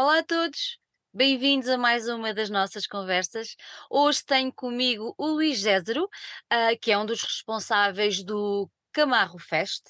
Olá a todos, bem-vindos a mais uma das nossas conversas. Hoje tenho comigo o Luís Gézaro, ah, que é um dos responsáveis do Camarro Fest,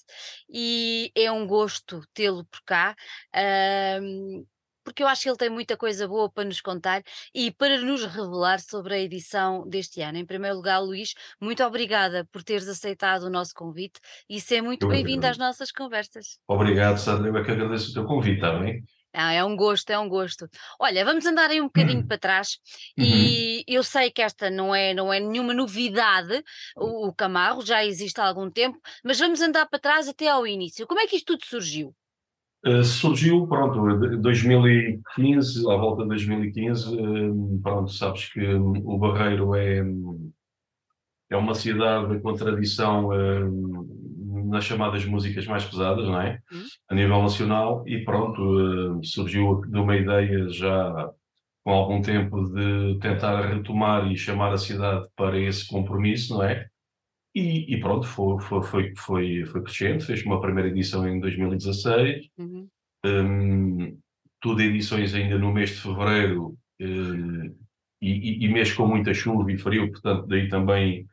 e é um gosto tê-lo por cá. ahm, porque eu acho que ele tem muita coisa boa para nos contar e para nos revelar sobre a edição deste ano. Em primeiro lugar, Luís, muito obrigada por teres aceitado o nosso convite e ser muito bem-vindo às nossas conversas. Obrigado, Sandra. Eu é que agradeço o teu convite, está bem? Ah, é um gosto, é um gosto. Olha, vamos andar aí um bocadinho para trás Uhum. e eu sei que esta não é, não é nenhuma novidade, o, o Camargo já existe há algum tempo, mas vamos andar para trás até ao início. Como é que isto tudo surgiu? Eh, surgiu, pronto, de 2015, à volta de 2015, eh, pronto, sabes que hum, o Barreiro é, hum, é uma cidade com tradição eh, nas chamadas músicas mais pesadas, não é? Hum? A nível nacional, e pronto, eh, surgiu de uma ideia já com algum tempo de tentar retomar e chamar a cidade para esse compromisso, não é? E, e pronto, foi, foi, foi, foi, crescendo, fez uma primeira edição em 2016, Uhum. hum, tudo edições ainda no mês de fevereiro, hum, e, e, e mês com muita chuva e frio, portanto, daí também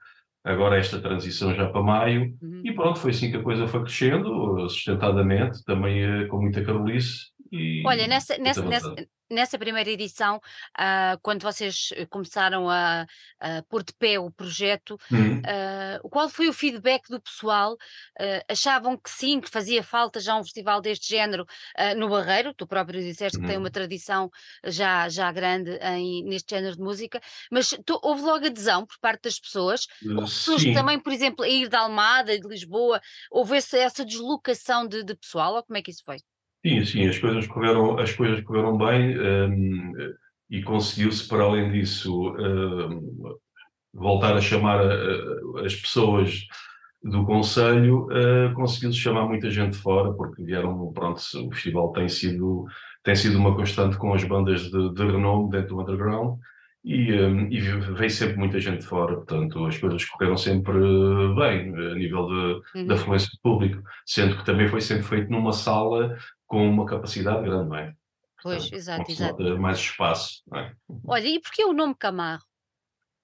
agora esta transição já para maio, Uhum. e pronto, foi assim que a coisa foi crescendo, sustentadamente, também eh, com muita carolice, Olha, nessa, nessa, nessa, nessa primeira edição, ah, quando vocês eh, começaram a, a pôr de pé o projeto, Hum, ah, qual foi o feedback do pessoal? Ah, achavam que sim, que fazia falta já um festival deste género no Barreiro? Tu próprio disseste que tem uma hum. tradição já, já grande em, neste género de música, mas tu- houve logo adesão por parte das pessoas. Houve pessoas que Sim, também, por exemplo, a ir de Almada e de Lisboa, houve essa, essa deslocação de, de pessoal, ou como é que isso foi? Sim, sim, as coisas correram, as coisas correram bem, hum, e conseguiu-se, para além disso, hum, voltar a chamar a- as pessoas do Conselho, uh, conseguiu-se chamar muita gente fora, porque vieram, pronto, o festival tem sido, tem sido uma constante com as bandas de, de renome dentro do underground, e, hum, e veio sempre muita gente de fora, portanto, as coisas correram sempre bem, a nível de, Uhum. afluência de público, sendo que também foi sempre feito numa sala com uma capacidade grande, não é? Pois, Portanto, exato, exato. mais espaço, não é? Olha, e porquê o nome Camargo?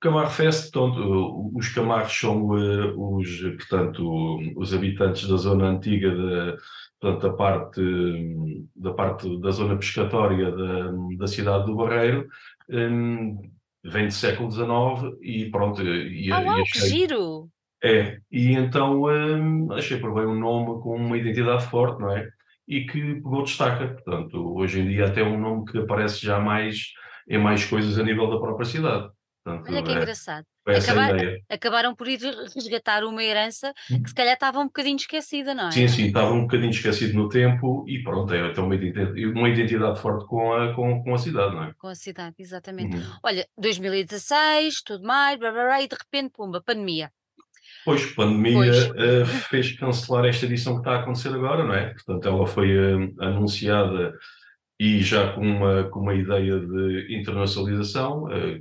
Camargo Fest, portanto, os Camargos são eh, os, portanto, os habitantes da zona antiga da, portanto, da parte, da parte da zona pescatória da, da cidade do Barreiro, hum, vem do século XIX e pronto, e, Ah, e uau, que achei, giro! é, e então hum, achei por bem um nome com uma identidade forte, não é? E que pegou destaca, portanto, hoje em dia até é um nome que aparece já mais em mais coisas a nível da própria cidade. Olha que é, engraçado. Acabar acabaram por ir resgatar uma herança que se calhar estava um bocadinho esquecida, não Sim, é? sim, estava um bocadinho esquecido no tempo e pronto, é então uma identidade, uma identidade forte com a, com, com a cidade, não é? Com a cidade, exatamente. Uhum. Olha, 2016, tudo mais, blá, blá, blá, e de repente, pumba, pandemia. Pois, Pois. pandemia eh, fez cancelar esta edição que está a acontecer agora, não é? Portanto, ela foi eh, anunciada e já com uma, com uma ideia de internacionalização, eh,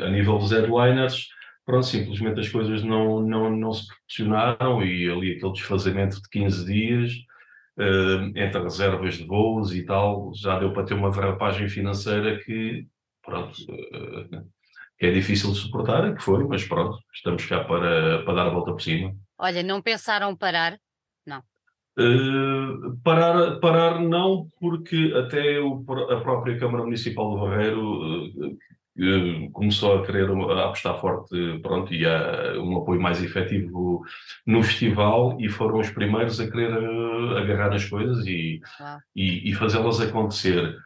a nível dos headliners, pronto, simplesmente as coisas não, não, não se proporcionaram e ali aquele desfazamento de 15 dias, eh, entre reservas de voos e tal, já deu para ter uma derrapagem financeira que, pronto, eh, que é difícil de suportar, que foi, mas pronto, estamos cá para, para dar a volta por cima. Olha, não pensaram parar? Não. Uh, parar, parar não, porque até o, a própria Câmara Municipal de Barreiro uh, uh, começou a querer a apostar forte, pronto, e a um apoio mais efetivo no festival e foram os primeiros a querer uh, agarrar as coisas e, Uau. e, e fazê-las acontecer.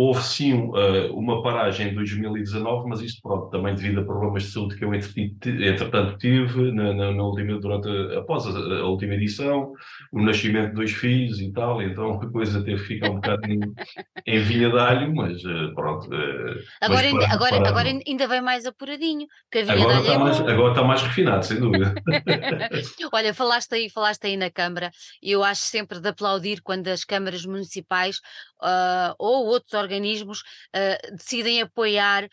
Houve sim uh, uma paragem em 2019, mas isto pronto, também devido a problemas de saúde que eu entretanto tive na, na, na última, durante a, após a, a, última edição, o nascimento de dois filhos e tal, então a coisa teve que ficar um bocado em, em vinha de alho, mas uh, pronto. Uh, mas Agora, ainda, parar, agora, parar agora ainda vem mais apuradinho, porque a vinha de Agora alho é está mais, bom. agora está mais refinado, sem dúvida. Olha, falaste aí, falaste aí na Câmara, e eu acho sempre de aplaudir quando as câmaras municipais ah, ou outros organismos ah, decidem apoiar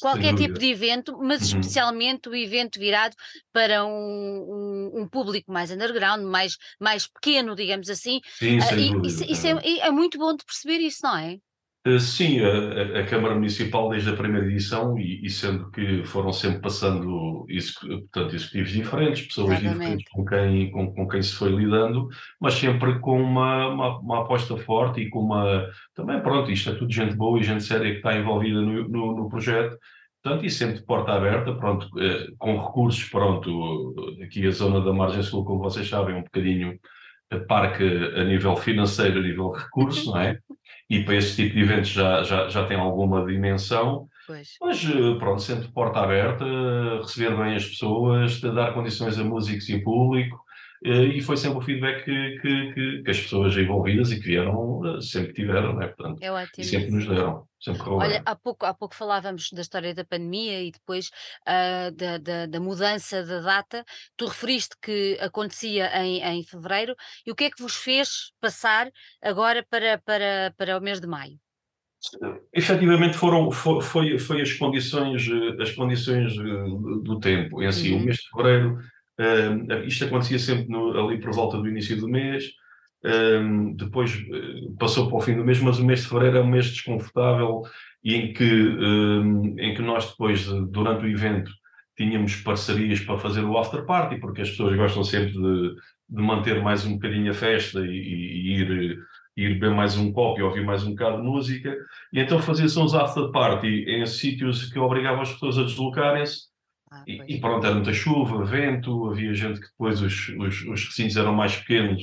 qualquer tipo de evento, mas Uhum. especialmente o evento virado para um, um- um público mais underground, mais, mais pequeno, digamos assim. Sim, sem e isso, isso é, é muito bom de perceber isso, não é? Uh, sim, a, a, Câmara Municipal desde a primeira edição e, e sendo que foram sempre passando portanto, executivos diferentes, pessoas Exatamente. diferentes com quem, com, com, quem se foi lidando, mas sempre com uma, uma, uma, aposta forte e com uma... Também, pronto, isto é tudo gente boa e gente séria que está envolvida no, no, no projeto, portanto, e sempre de porta aberta, pronto, uh, com recursos, pronto, aqui a zona da Margem Sul, como vocês sabem, um bocadinho parque a nível financeiro, a nível de recursos, não é? E para esse tipo de eventos já, já, já tem alguma dimensão. Pois. Mas eh, pronto, sempre porta aberta, receber bem as pessoas, dar condições a músicos e público, e foi sempre o feedback que, que, que, que, as pessoas envolvidas e que vieram eh, sempre tiveram, né? Portanto, é ótimo. E sempre nos deram, sempre Olha, há pouco, há pouco falávamos da história da pandemia e depois uh, da, da, da, mudança da data. Tu referiste que acontecia em, em fevereiro e o que é que vos fez passar agora para, para, para o mês de maio? Efetivamente foram foi, foi, foi as condições as condições do tempo em si. Uhum. O mês de fevereiro Isto acontecia sempre no, ali por volta do início do mês, depois uh, passou para o fim do mês, mas o mês de fevereiro é um mês desconfortável e em que, em que nós depois, durante o evento, tínhamos parcerias para fazer o after party, porque as pessoas gostam sempre de, de manter mais um bocadinho a festa e, e ir, ir beber mais um copo e ouvir mais um bocado de música. E então fazia-se uns after party em sítios que obrigavam as pessoas a deslocarem-se ah, e, e, pronto, era muita chuva, vento, havia gente que depois os, os, os recintos eram mais pequenos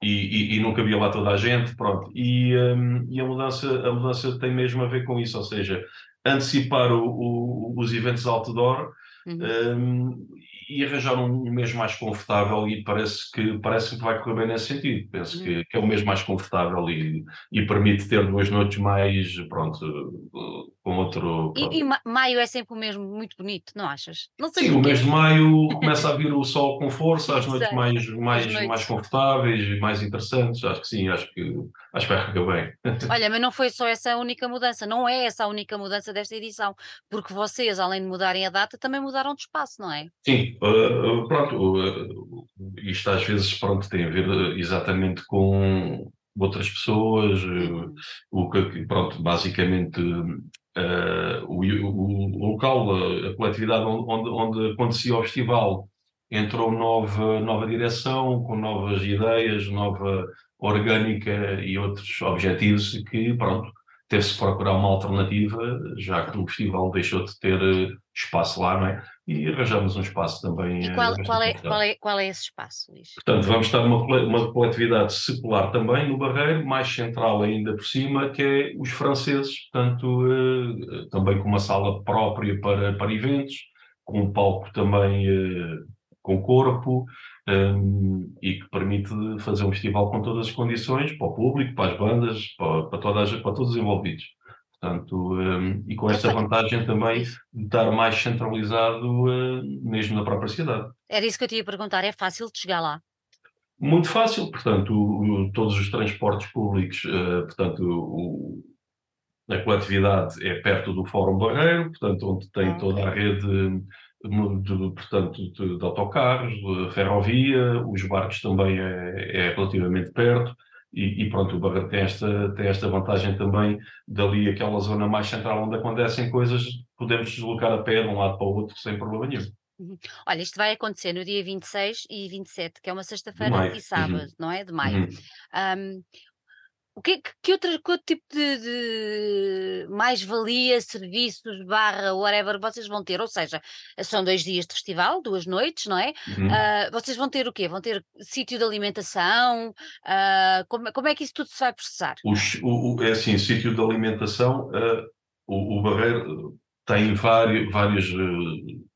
e, e, e, não cabia lá toda a gente, pronto. E, um, e a, mudança, a mudança tem mesmo a ver com isso, ou seja, antecipar o, o, os eventos outdoor uhum. um, e arranjar um mês mais confortável e parece que, parece que vai correr bem nesse sentido. Penso uhum. que, que, é o mês mais confortável e, e permite ter duas noites mais, pronto, com outro... E, e, maio é sempre o mesmo muito bonito, não achas? Não sei Sim, o mês de maio começa a vir o sol com força, as noites mais, mais, noites. mais confortáveis e mais interessantes, acho que sim, acho que, acho que vai ficar bem. Olha, mas não foi só essa a única mudança, não é essa a única mudança desta edição, porque vocês, além de mudarem a data, também mudaram de espaço, não é? Sim, uh, pronto, uh, isto às vezes pronto, tem a ver exatamente com outras pessoas, uhum. o que, pronto, basicamente Uh, o, o, local, a, coletividade onde, onde acontecia o festival entrou nova, nova direção, com novas ideias, nova orgânica e outros objetivos que, pronto, teve-se procurar uma alternativa, já que o festival deixou de ter eh, espaço lá, não é? E arranjamos um espaço também. E eh, qual, qual, é, qual, é, qual é esse espaço, Luís? Portanto, vamos estar numa uma coletividade secular também, no Barreiro, mais central ainda por cima, que é os franceses, portanto, eh, também com uma sala própria para, para eventos, com um palco também com corpo, um, e que permite fazer um festival com todas as condições para o público, para as bandas, para, para, todas, para todos os envolvidos. Portanto, um, e com esta vantagem também de estar mais centralizado uh, mesmo na própria cidade. Era isso que eu te ia perguntar, é fácil de chegar lá? Muito fácil, portanto, o, o, todos os transportes públicos, uh, portanto, o, a coletividade é perto do Fórum Barreiro, portanto, onde tem ah, toda a rede de, portanto, de, de, autocarros, de ferrovia, os barcos também é, é relativamente perto, e, e, pronto, o Barreiro tem esta, tem esta vantagem também, dali aquela zona mais central onde acontecem coisas, podemos deslocar a pé de um lado para o outro sem problema nenhum. Uhum. Olha, isto vai acontecer no dia 26 e 27, que é uma sexta-feira e sábado, uhum. não é? De maio. Uhum. Um, o que, que, outro, que outro tipo de, de mais-valia, serviços, barra, whatever, vocês vão ter? Ou seja, são dois dias de festival, duas noites, não é? Uhum. Uh, vocês vão ter o quê? Vão ter sítio de alimentação? Uh, como, como, é que isso tudo se vai processar? o, o, é assim, sítio de alimentação, uh, o, o Barreiro tem vários, vários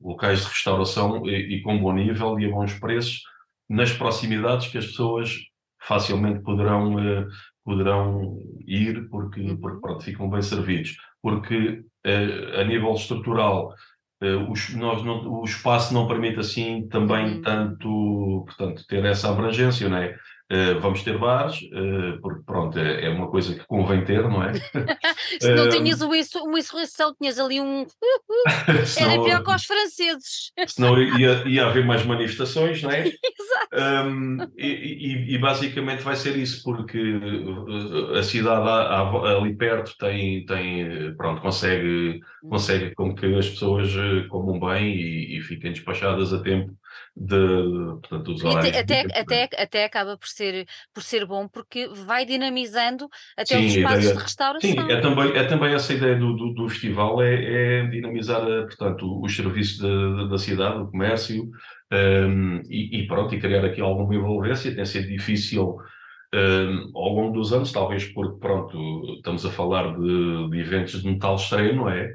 locais de restauração e, e com bom nível e a bons preços nas proximidades que as pessoas facilmente poderão poderão ir porque, uhum. porque pronto, ficam bem servidos. Porque uh, a nível estrutural uh, os, nós não, o espaço não permite assim também uhum. tanto, portanto, ter essa abrangência, não é? Uh, vamos ter bares, uh, porque pronto, é, é, uma coisa que convém ter, não é? Se não tinhas uma, uma insurreição, tinhas ali um. Era pior que os franceses. Senão ia, ia haver mais manifestações, não é? Exato. Um, e, e, e, basicamente vai ser isso, porque a cidade ali perto tem, tem pronto, consegue, hum. consegue com que as pessoas comam bem e, e fiquem despachadas a tempo de, portanto, dos horários. Até, até, até, até, acaba por ser, por ser bom, porque vai dinamizando até sim, os espaços de restauração. Sim, é também, é também essa ideia do, do, do festival, é, é, dinamizar, portanto, os serviços de, da cidade, o comércio, um, e, e, pronto, e criar aqui alguma envolvência, tem sido difícil um, ao longo dos anos, talvez porque, pronto, estamos a falar de, de eventos de metal extremo, não é?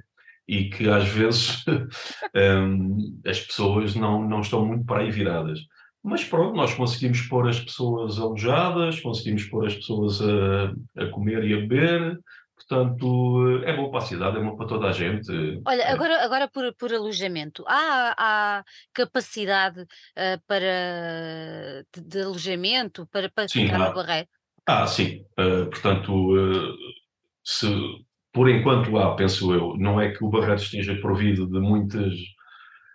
E que às vezes um, as pessoas não, não estão muito para aí viradas. Mas pronto, nós conseguimos pôr as pessoas alojadas, conseguimos pôr as pessoas a, a comer e a beber, portanto é bom para a cidade, é bom para toda a gente. Olha, é. agora, agora por, por alojamento, há, há capacidade uh, para, de, de, alojamento para, para sim, ficar há. no Barreiro? Ah, sim, uh, portanto, uh, se por enquanto há, penso eu, não é que o Barreto esteja provido de muitas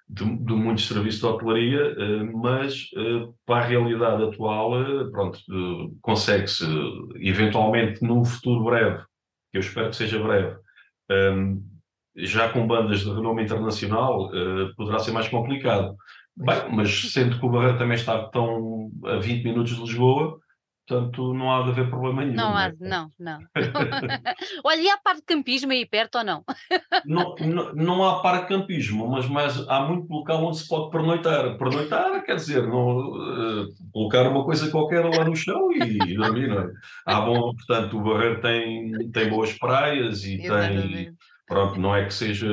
de, de muitos serviços de hotelaria, eh, mas eh, para a realidade atual, eh, pronto, consegue-se eventualmente num futuro breve, que eu espero que seja breve, ehm, já com bandas de renome internacional, poderá ser mais complicado. Bem, mas sendo que o Barreto também está tão a 20 minutos de Lisboa, Portanto, não há de haver problema nenhum. Não há, não, não. Olha, e há parque de campismo aí perto ou não? não, não, não há parque de campismo, mas, mas há muito local onde se pode pernoitar. Pernoitar quer dizer, não, uh, colocar uma coisa qualquer lá no chão e, e dormir, não é? Há bom, portanto, o Barreiro tem, tem boas praias e Exatamente. tem. Pronto, não é que seja.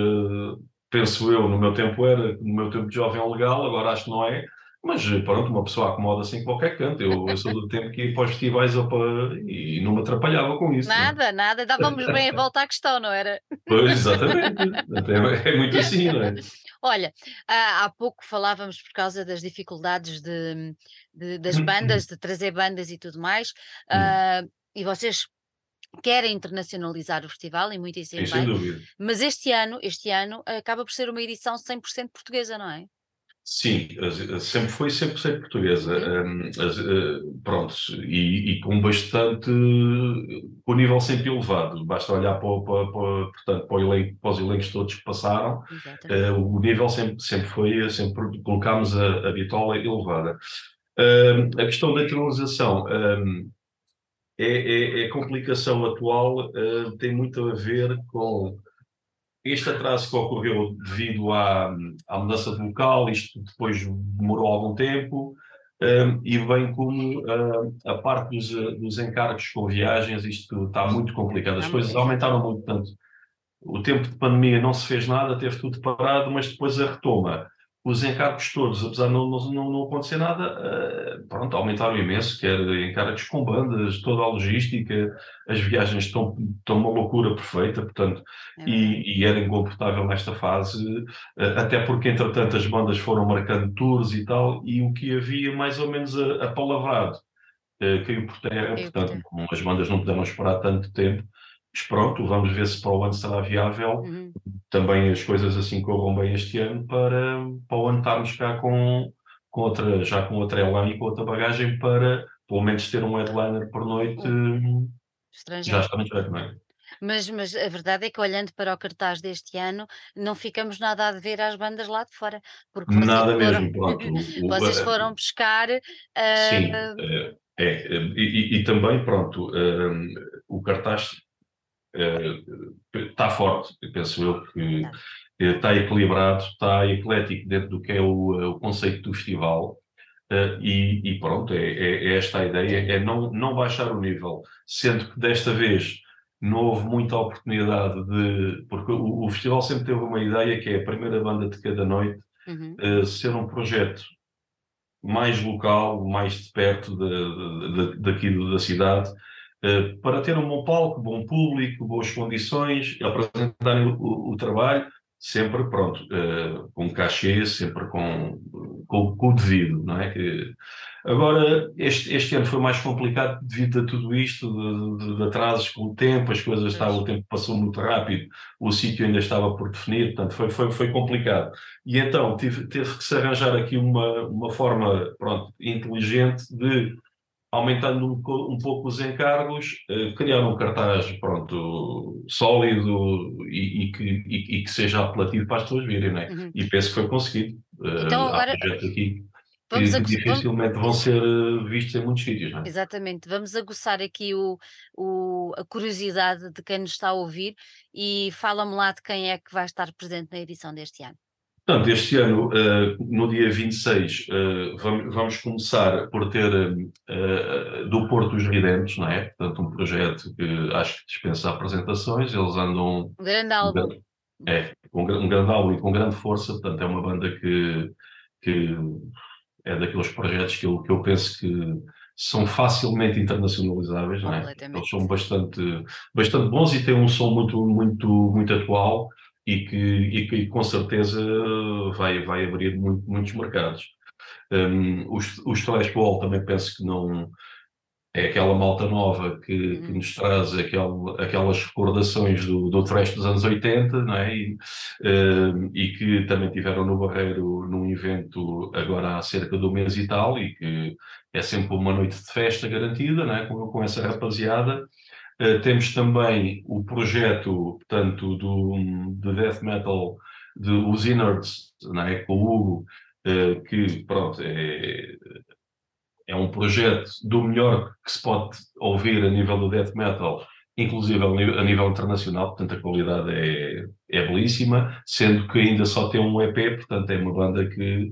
Penso eu, no meu tempo era, no meu tempo de jovem legal, agora acho que não é mas pronto, uma pessoa acomoda-se em qualquer canto. Eu, eu, sou do tempo que ia para os festivais ou para... e não me atrapalhava com isso. Nada, não. nada. Dávamos bem a volta à questão, não era? Pois, exatamente. É, é muito assim, não é? Olha, há, há pouco falávamos por causa das dificuldades de, de, das bandas, de trazer bandas e tudo mais, uh, e vocês querem internacionalizar o festival e muitíssimo Sem dúvida. mas este ano, este ano acaba por ser uma edição 100% portuguesa, não é? Sim, sempre foi 100% portuguesa. Um, uh, pronto, e, e, com bastante. com nível sempre elevado. Basta olhar para, para, para, portanto, para, elenco, para os elencos todos que passaram. Uh, o nível sempre, sempre foi. Sempre colocámos a, a bitola elevada. a questão da canalização. Um, é, é, é, a complicação atual tem muito a ver com este atraso que ocorreu devido à, à mudança de local, isto depois demorou algum tempo, um, e bem como uh, a parte dos, dos, encargos com viagens, isto está muito complicado. As coisas aumentaram muito, tanto o tempo de pandemia não se fez nada, teve tudo parado, mas depois a retoma os encargos todos, apesar de não, não, não acontecer nada, uh, pronto, aumentaram imenso, quer encargos com bandas, toda a logística, as viagens estão, estão uma loucura perfeita, portanto, é e, e, era incomportável nesta fase, uh, até porque, entretanto, as bandas foram marcando tours e tal, e o que havia mais ou menos apalavrado uh, caiu por terra, portanto, as bandas não puderam esperar tanto tempo, mas pronto, vamos ver se para o ano será viável. Uhum. Também as coisas assim corram bem este ano para, para o ano estarmos cá com, com outra, já com outra elan e com outra bagagem para pelo menos ter um headliner por noite uhum. já estrangeiro, não é? Mas, mas a verdade é que olhando para o cartaz deste ano, não ficamos nada a dever às bandas lá de fora. Porque nada foram, mesmo, pronto. O, vocês foram pescar. Uh, sim, é, é, e, e, também, pronto, uh, o cartaz está forte, penso eu, que está equilibrado, está eclético dentro do que é o, o conceito do festival. E, e, pronto, é, é, é, esta a ideia, é não, não baixar o nível, sendo que desta vez não houve muita oportunidade de. Porque o, o festival sempre teve uma ideia que é a primeira banda de cada noite uhum. uh, ser um projeto mais local, mais de perto de, de, de, daqui da cidade, eh, para ter um bom palco, bom público, boas condições, apresentarem o, o trabalho, sempre pronto, uh, com cachê, sempre com, com, com, o devido, não é? Que, Agora, este, este ano foi mais complicado devido a tudo isto, de, de, de atrasos com o tempo, as coisas estavam, o tempo passou muito rápido, o sítio ainda estava por definir, portanto foi, foi, foi complicado. E então tive, teve que se arranjar aqui uma, uma forma pronto, inteligente de aumentando um, um, pouco os encargos, uh, criar um cartaz pronto, sólido e, e, que, e, e, que, seja apelativo para as pessoas virem, né? Uhum. E penso que foi conseguido. Uh, então, agora... aqui Vamos que, dificilmente vamos... vão ser eh, vistos em muitos sítios, não é? Exatamente, vamos aguçar aqui o, o, a curiosidade de quem nos está a ouvir e fala-me lá de quem é que vai estar presente na edição deste ano. Portanto, este ano, uh, no dia 26, uh, vamos, vamos começar por ter uh, do Porto os Ridentes, não é? Portanto, um projeto que acho que dispensa apresentações, eles andam... Um grande álbum. Um, é, um grande álbum e com grande força, portanto, é uma banda que, que é daqueles projetos que eu, que eu penso que são facilmente internacionalizáveis, não é? Eles são bastante, bastante bons e têm um som muito, muito, muito atual e que, e que com certeza vai, vai abrir muito, muitos mercados. Um, os, os Telespol também penso que não, é aquela malta nova que, uhum. que nos traz aquel, aquelas recordações do, do thrash dos anos 80, não é? E, uh, e, que também tiveram no Barreiro num evento agora há cerca de um mês e tal, e que é sempre uma noite de festa garantida, não é? com, com essa rapaziada. Uh, temos também o projeto, portanto, do, de death metal de Os Innards, é? com o Hugo, uh, que, pronto, é é um projeto do melhor que se pode ouvir a nível do death metal, inclusive a nível internacional, portanto a qualidade é, é belíssima, sendo que ainda só tem um EP, portanto é uma banda que,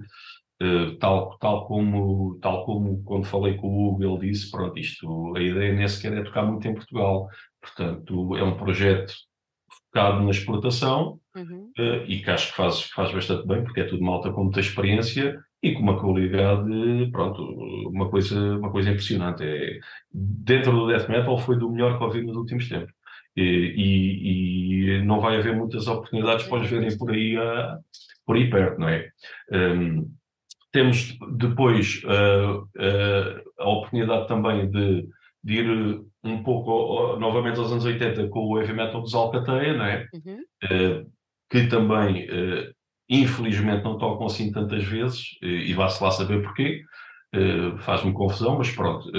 uh, tal, tal, como, tal como quando falei com o Hugo, ele disse, pronto, isto, a ideia nem sequer é tocar muito em Portugal, portanto é um projeto focado na exportação, uhum. uh, e que acho que faz, faz bastante bem, porque é tudo malta com muita experiência, e com uma qualidade, pronto, uma coisa, uma coisa impressionante. É, dentro do death metal foi do melhor que ouvi nos últimos tempos. E, e, e não vai haver muitas oportunidades para os verem por aí, a, por aí perto, não é? Um, temos depois uh, uh, a oportunidade também de, de, ir um pouco novamente aos anos 80 com o heavy metal dos Alcateia, não é? Uhum. Uh, que também infelizmente não tocam assim tantas vezes, e vá-se lá saber porquê, faz-me confusão, mas pronto,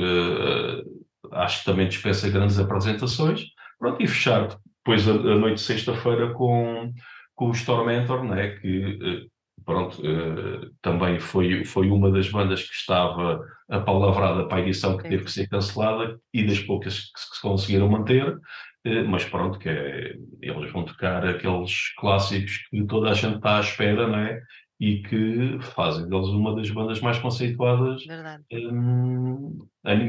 acho que também dispensa grandes apresentações, pronto, e fechar depois a, a noite de sexta-feira com, com o Stormentor, né, que uh, pronto, também foi, foi uma das bandas que estava apalavrada para a edição que teve que ser cancelada e das poucas que se conseguiram manter, eh, mas pronto, que é, eles vão tocar aqueles clássicos que toda a gente está à espera, não é? E que fazem deles uma das bandas mais conceituadas, um,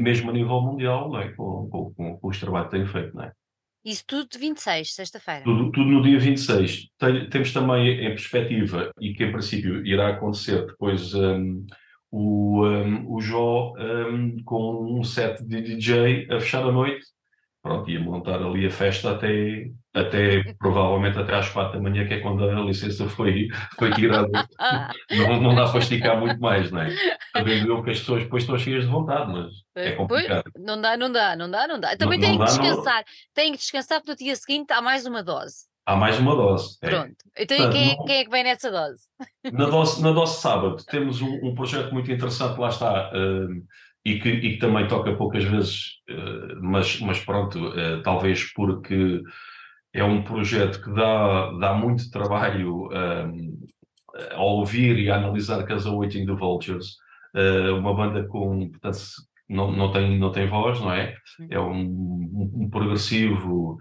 mesmo a nível mundial, não é? com, com, com, com os trabalhos que têm feito, não é? Isso tudo de 26, sexta-feira. Tudo, tudo, no dia 26. Tem, temos também em perspectiva, e que em princípio irá acontecer depois, um, o, um, o Jó um, com um set de DJ a fechar a noite pronto, ia montar ali a festa até, até provavelmente até às quatro da manhã, que é quando a licença foi, foi tirada. não, não dá para esticar muito mais, não é? Sabendo eu que as pessoas depois estão cheias de vontade, mas é complicado. Pois, não dá, não dá, não dá, não dá. Também não, tem que descansar, não... tem que descansar porque no dia seguinte há mais uma dose. Há mais uma dose. É. Pronto. Então, Portanto, quem, não... quem, é que vem nessa dose? Na dose, na dose sábado, temos um, um projeto muito interessante, lá está. Uh, e que, e que também toca poucas vezes, uh, mas, mas pronto, uh, talvez porque é um projeto que dá, dá muito trabalho um, a ouvir e a analisar Casa Waiting the Vultures, uh, uma banda com, portanto, não, não, tem, não tem voz, não é? É um, um, um progressivo,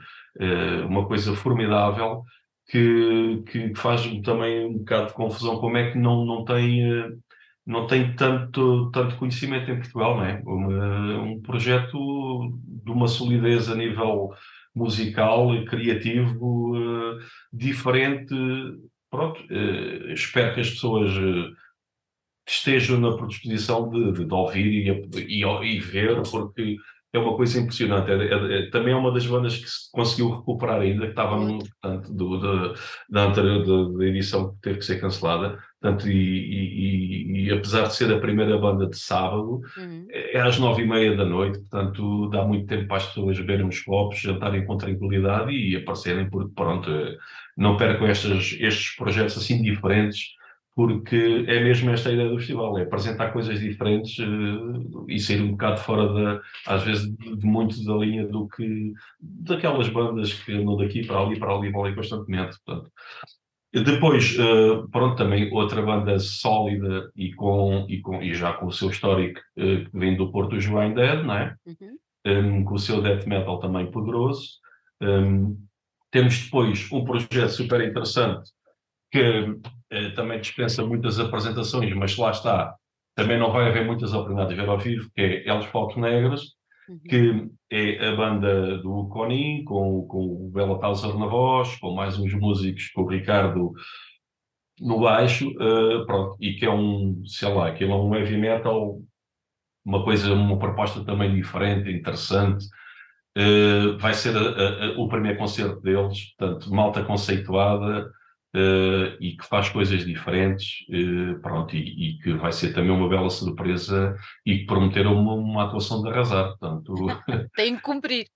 uma coisa formidável que, que faz também um bocado de confusão como é que não, não tem não tem tanto, tanto conhecimento em Portugal, não é? um projeto de uma solidez a nível musical e criativo uh, diferente. Pronto, uh, espero que as pessoas uh, estejam na predisposição de, de, de ouvir e, e, e, ver, porque é uma coisa impressionante. É, é, é, também é uma das bandas que se conseguiu recuperar ainda, que estava no, portanto, do, da, da anterior da, edição que teve que ser cancelada. Portanto, e, e- e- e apesar de ser a primeira banda de sábado, Uhum. é às nove e meia da noite, portanto dá muito tempo para as pessoas beberem uns copos, jantarem com tranquilidade e aparecerem, porque pronto, eh, não percam estes, estes projetos assim diferentes, porque é mesmo esta a ideia do festival, é apresentar coisas diferentes eh, e sair um bocado fora da, às vezes, de, de muito da linha do que, daquelas bandas que andam daqui para ali, para ali, para ali constantemente, portanto. Depois, eh, pronto, também outra banda sólida e, com, e, com, e já com o seu histórico eh, que vem do Porto, Blind Dead, não é? Uhum. Um, com o seu death metal também poderoso. Um, temos depois um projeto super interessante que também dispensa muitas apresentações, mas lá está, também não vai haver muitas oportunidades de ver ao vivo, que é Elos Fotos Negras, Uhum. que é a banda do Conin, com, com o Bela Tauser na voz, com mais uns músicos, com o Ricardo no baixo, eh, pronto, e que é um, sei lá, que é um heavy metal, uma coisa, uma proposta também diferente, interessante. Eh, vai ser a- a- a- o primeiro concerto deles, portanto, malta conceituada eh, e que faz coisas diferentes, eh, pronto, e, e que vai ser também uma bela surpresa e que prometeram uma, uma atuação de arrasar, portanto, Tem que cumprir.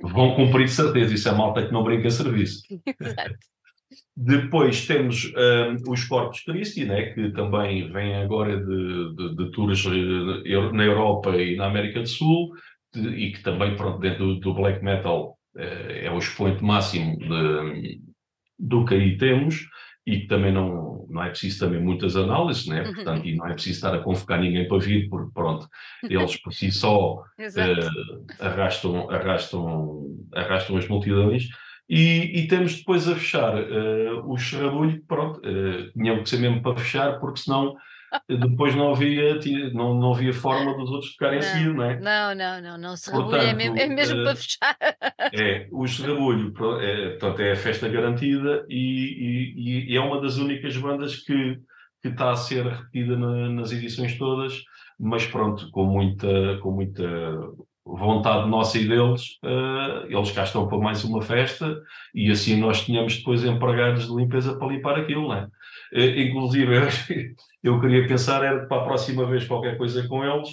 vão cumprir de certeza, isso é malta que não brinca a serviço. Exato. Depois temos hum, os Corpus Christi, né, que também vêm agora de, de, de tours eh, na Europa e na América do Sul, de- e que também, pronto, dentro do, do black metal é o expoente máximo de- do que aí temos, e que também não, não é preciso também muitas análises, né, portanto, e não é preciso estar a convocar ninguém para vir, porque, pronto, eles por si só eh, arrastam, arrastam, arrastam as multidões. E, e temos depois a fechar eh, o Serrabulho, pronto, eh, tinham que ser mesmo para fechar, porque senão depois não havia, não, não havia forma dos outros ficarem a seguir, não é? Não, não, não, não. Se rebulha é mesmo, é Portanto, mesmo eh, para fechar. É, o Serrabulho, é, portanto, é a festa garantida e, e- e é uma das únicas bandas que, que está a ser repetida na- nas edições todas, mas pronto, com muita, com muita vontade nossa e deles, eh, eles cá estão para mais uma festa e assim nós tínhamos depois empregados de limpeza para limpar aquilo, não é? Eh, inclusive, eu queria pensar era para a próxima vez qualquer coisa com eles,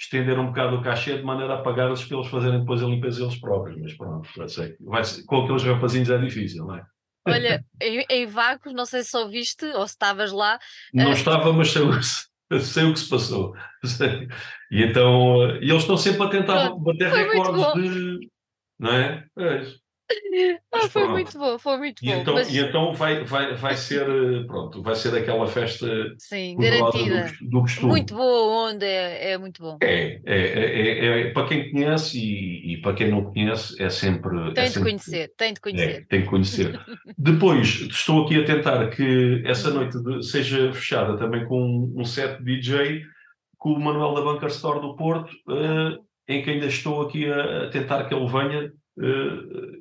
estender um bocado o cachê de maneira a pagar-lhes para eles fazerem depois a limpeza eles próprios, mas pronto, já sei. Vai ser- com aqueles rapazinhos é difícil, não é? Olha, em, em Vagos, não sei se ouviste ou se estavas lá. Não Eh, estava, mas sei, sei o que se passou. E então, eh, e eles estão sempre a tentar Pronto, bater recordes de. Não é? Pois. Ah, foi pronto. muito bom, foi muito E bom. então, mas, e então vai, vai, vai ser, eh, pronto, vai ser aquela festa sim, do, garantida. cos- do costume. Muito boa onda, é, é muito bom. É, é, é, é- é para quem conhece e, e para quem não conhece é sempre. é Tem de sempre conhecer, tem de conhecer. tem que conhecer. Depois, estou aqui a tentar que essa Uhum. noite de- seja fechada também com um, set DJ com o Manuel da Bunker Store do Porto, eh, em que ainda estou aqui a, a tentar que ele venha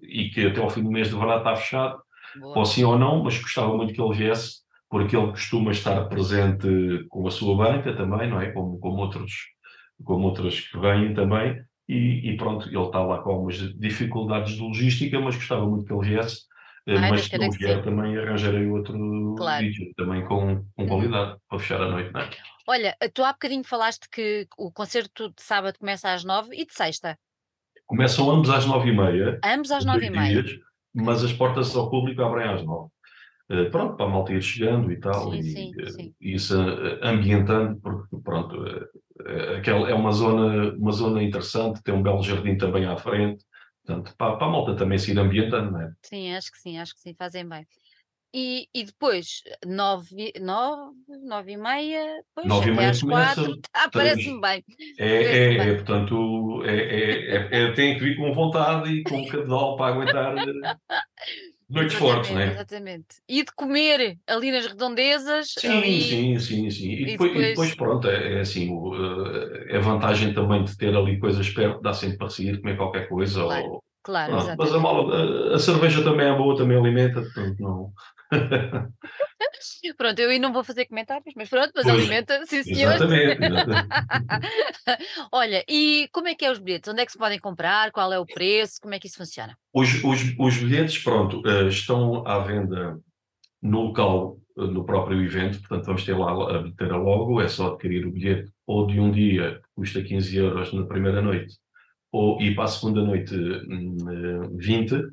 e que até ao fim do mês deverá estar fechado, Boa. ou sim ou não, mas gostava muito que ele viesse, porque ele costuma estar presente com a sua banca também, não é? Como, como, outros, como outras que vêm também. E, e pronto, ele está lá com algumas dificuldades de logística, mas gostava muito que ele viesse. Eh, Ai, mas se não vier, também arranjarei outro Claro. vídeo, também com, com qualidade, para fechar a noite, não é? Olha, tu há bocadinho falaste que o concerto de sábado começa às nove e de sexta. Começam ambos às nove e meia, Ambos às nove e meia. dias, mas as portas ao público abrem às nove. Eh, pronto, para a malta ir chegando e tal, Sim, e, sim, eh, sim. e isso eh, ambientando, porque pronto, aquela é uma zona, uma zona interessante, tem um belo jardim também à frente, portanto, para, para a malta também se ir ambientando, não é? Sim, acho que sim, acho que sim, fazem bem. E, e depois, nove, nove, nove e meia, pois, Nove e meia às quatro, ah, parece-me bem. É, é, é, portanto, é, é, é, tem que vir com vontade e com cabedal para aguentar eh, noites fortes, não é? exatamente. E de comer ali nas redondezas, Sim, sim, sim, sim. E depois, depois- depois, pronto, é, é assim, o, eh, é a vantagem também de ter ali coisas perto, dá sempre para seguir, comer qualquer coisa. Ou, claro, pronto, mas a, mala- a- cerveja também é boa, também alimenta, portanto não. Pronto, eu aí não vou fazer comentários, mas pronto, mas Pois, alimenta, sim senhor. exatamente, exatamente. Olha, e como é que é os bilhetes? Onde é que se podem comprar? Qual é o preço? Como é que isso funciona? Os os os bilhetes, pronto, eh, estão à venda no local, eh, no próprio evento, portanto vamos ter lá a ter a logo, é só adquirir o bilhete ou de um dia, custa 15€ na primeira noite, ou e para a segunda noite, hum, eh, 20. Uhum,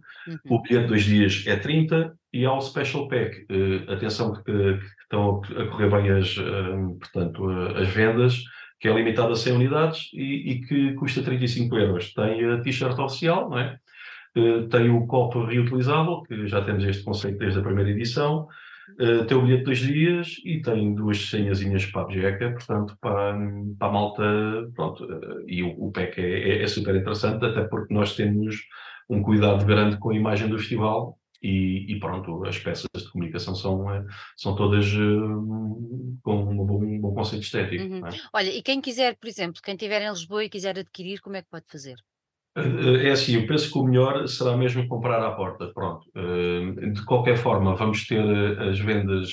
O bilhete de 2 dias é 30 e há o special pack. Eh, atenção que que estão a correr bem as, hum, portanto, a as vendas, que é limitado a 100 unidades e e que custa 35€. Tem a t-shirt oficial, não é? Eh, tem o copo reutilizável, que já temos este conceito desde a primeira edição, eh, tem o bilhete de dois dias e tem duas senhazinhas para a bejeca, portanto, para, para a malta, pronto, eh, e o, o pack é, é- é super interessante, até porque nós temos um cuidado grande com a imagem do festival e, e pronto, as peças de comunicação são, eh, são todas eh, com um bom, um bom conceito estético, uhum. é? Olha, e quem quiser, por exemplo, quem estiver em Lisboa e quiser adquirir, como é que pode fazer? Eh, É assim, eu penso que o melhor será mesmo comprar à porta, pronto. Eh, De qualquer forma, vamos ter eh, as vendas,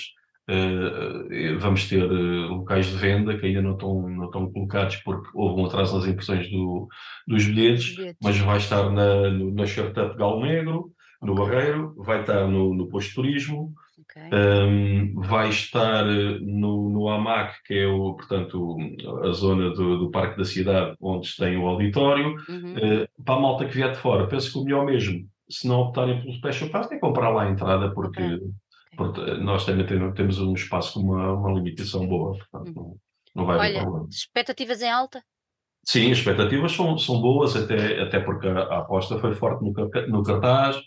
vamos ter locais de venda que ainda não estão, não estão colocados porque houve um atraso nas impressões do- dos bilhetes, bilhetes. mas vai estar na, no- na Startup Galo Negro, no Barreiro, vai estar no, no Posto de Turismo, ok. um, vai estar eh, no, no AMAC, que é o, portanto, a zona do, do Parque da Cidade, onde tem o auditório. Uhum, Eh, para a malta que vier de fora, penso que o melhor mesmo, se não optarem pelo Special Pass, é comprar lá a entrada, porque, ok. porque nós também temos, temos um espaço com uma, uma limitação boa, portanto, Uhum. não, não vai haver Olha, problema. expectativas em alta? Sim, as expectativas são, são boas, até, até porque a, a aposta foi forte no, no cartaz?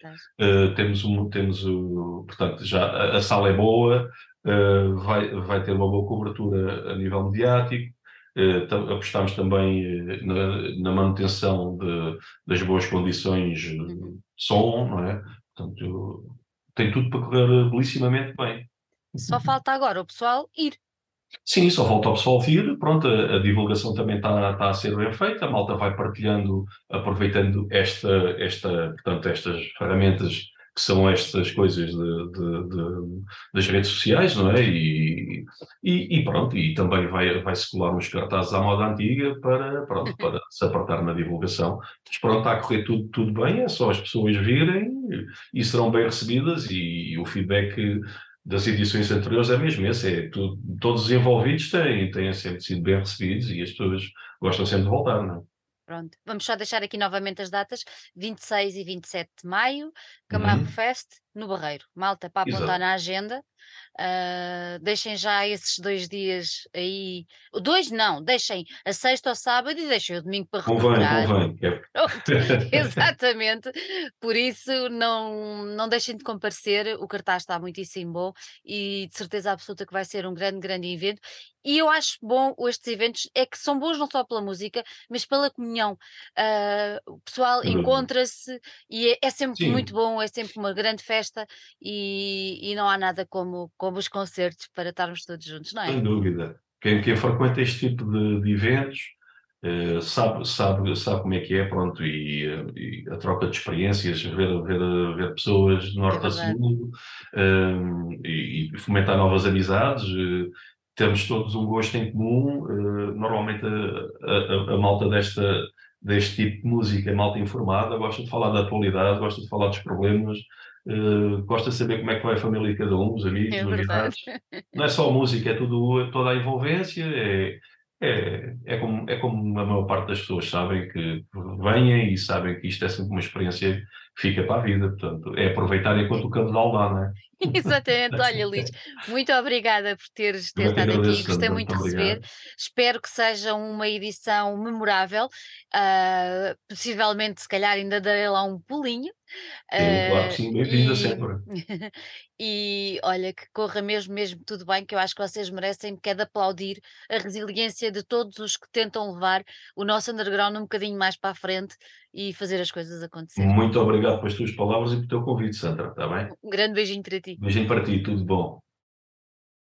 Uh, temos um, temos o, portanto, já a, a sala é boa, uh, vai, vai ter uma boa cobertura a nível mediático. Uh, tam- apostamos também na, na manutenção de, das boas condições uh, Uhum. de som, não é? Portanto, tem tudo para correr belíssimamente bem. Só falta agora o pessoal ir. Sim, só falta o pessoal vir, pronto, a, a divulgação também está está a ser bem feita, a malta vai partilhando, aproveitando esta, esta, portanto, estas ferramentas que são estas coisas de, de- de- das redes sociais, não é? E, e, e pronto, e também vai, vai se colar uns cartazes à moda antiga para, pronto, para se apertar na divulgação. Mas pronto, está a correr tudo, tudo bem, é só as pessoas virem e, e serão bem recebidas e, o feedback das edições anteriores é mesmo esse, é tu- todos os envolvidos têm, têm sempre sido bem recebidos e as pessoas gostam sempre de voltar, não é? Pronto. Vamos só deixar aqui novamente as datas: 26 e 27 de maio, Camargo Uhum, Fest, no Barreiro. Malta, para apontar exato. na agenda. Ah, deixem já esses dois dias aí. Dois não, deixem a sexta ao sábado e deixem o domingo para Convém, recuperar. convém. que é- Pronto, exatamente. Por isso, não, não deixem de comparecer. O cartaz está muitíssimo bom e de certeza absoluta que vai ser um grande, grande evento. E eu acho bom estes eventos, é que são bons não só pela música, mas pela comunhão. Ah, o pessoal dúvida. encontra-se e é, é sempre muito Sim, bom, é sempre uma grande festa e, e não há nada como, como os concertos para estarmos todos juntos, não é? sem dúvida. Quem, quem frequenta este tipo de, de eventos eh, sabe, sabe, sabe como é que é, pronto, e, eh, e a troca de experiências, ver, ver, ver pessoas de É norte a verdade. sul, eh, e, e fomentar novas amizades. eh, temos todos um gosto em comum. eh, normalmente a, a- a malta desta, deste tipo de música é malta informada, gosta de falar da atualidade, gosta de falar dos problemas, eh, gosta de saber como é que vai a família de cada um, os amigos, É novidades. Não é só a música, é tudo, toda a envolvência, é, é, é, como, é como a maior parte das pessoas sabem que vêm e sabem que isto é sempre uma experiência fica para a vida. Portanto, é aproveitar enquanto o casal dá, não é? Exatamente. Olha, Luís, muito obrigada por teres ter é que estado aqui. Gostei muito de receber. obrigado. Espero que seja uma edição memorável. Ah, possivelmente, se calhar, ainda darei lá um pulinho. Sim, claro sim, bem-vinda sempre. e olha, que corra mesmo, mesmo tudo bem, que eu acho que vocês merecem, que é de aplaudir a resiliência de todos os que tentam levar o nosso underground um bocadinho mais para a frente e fazer as coisas acontecer. Muito obrigado pelas tuas palavras e pelo teu convite, Sandra. Está bem? Um grande beijinho para ti. Beijinho para ti, tudo bom.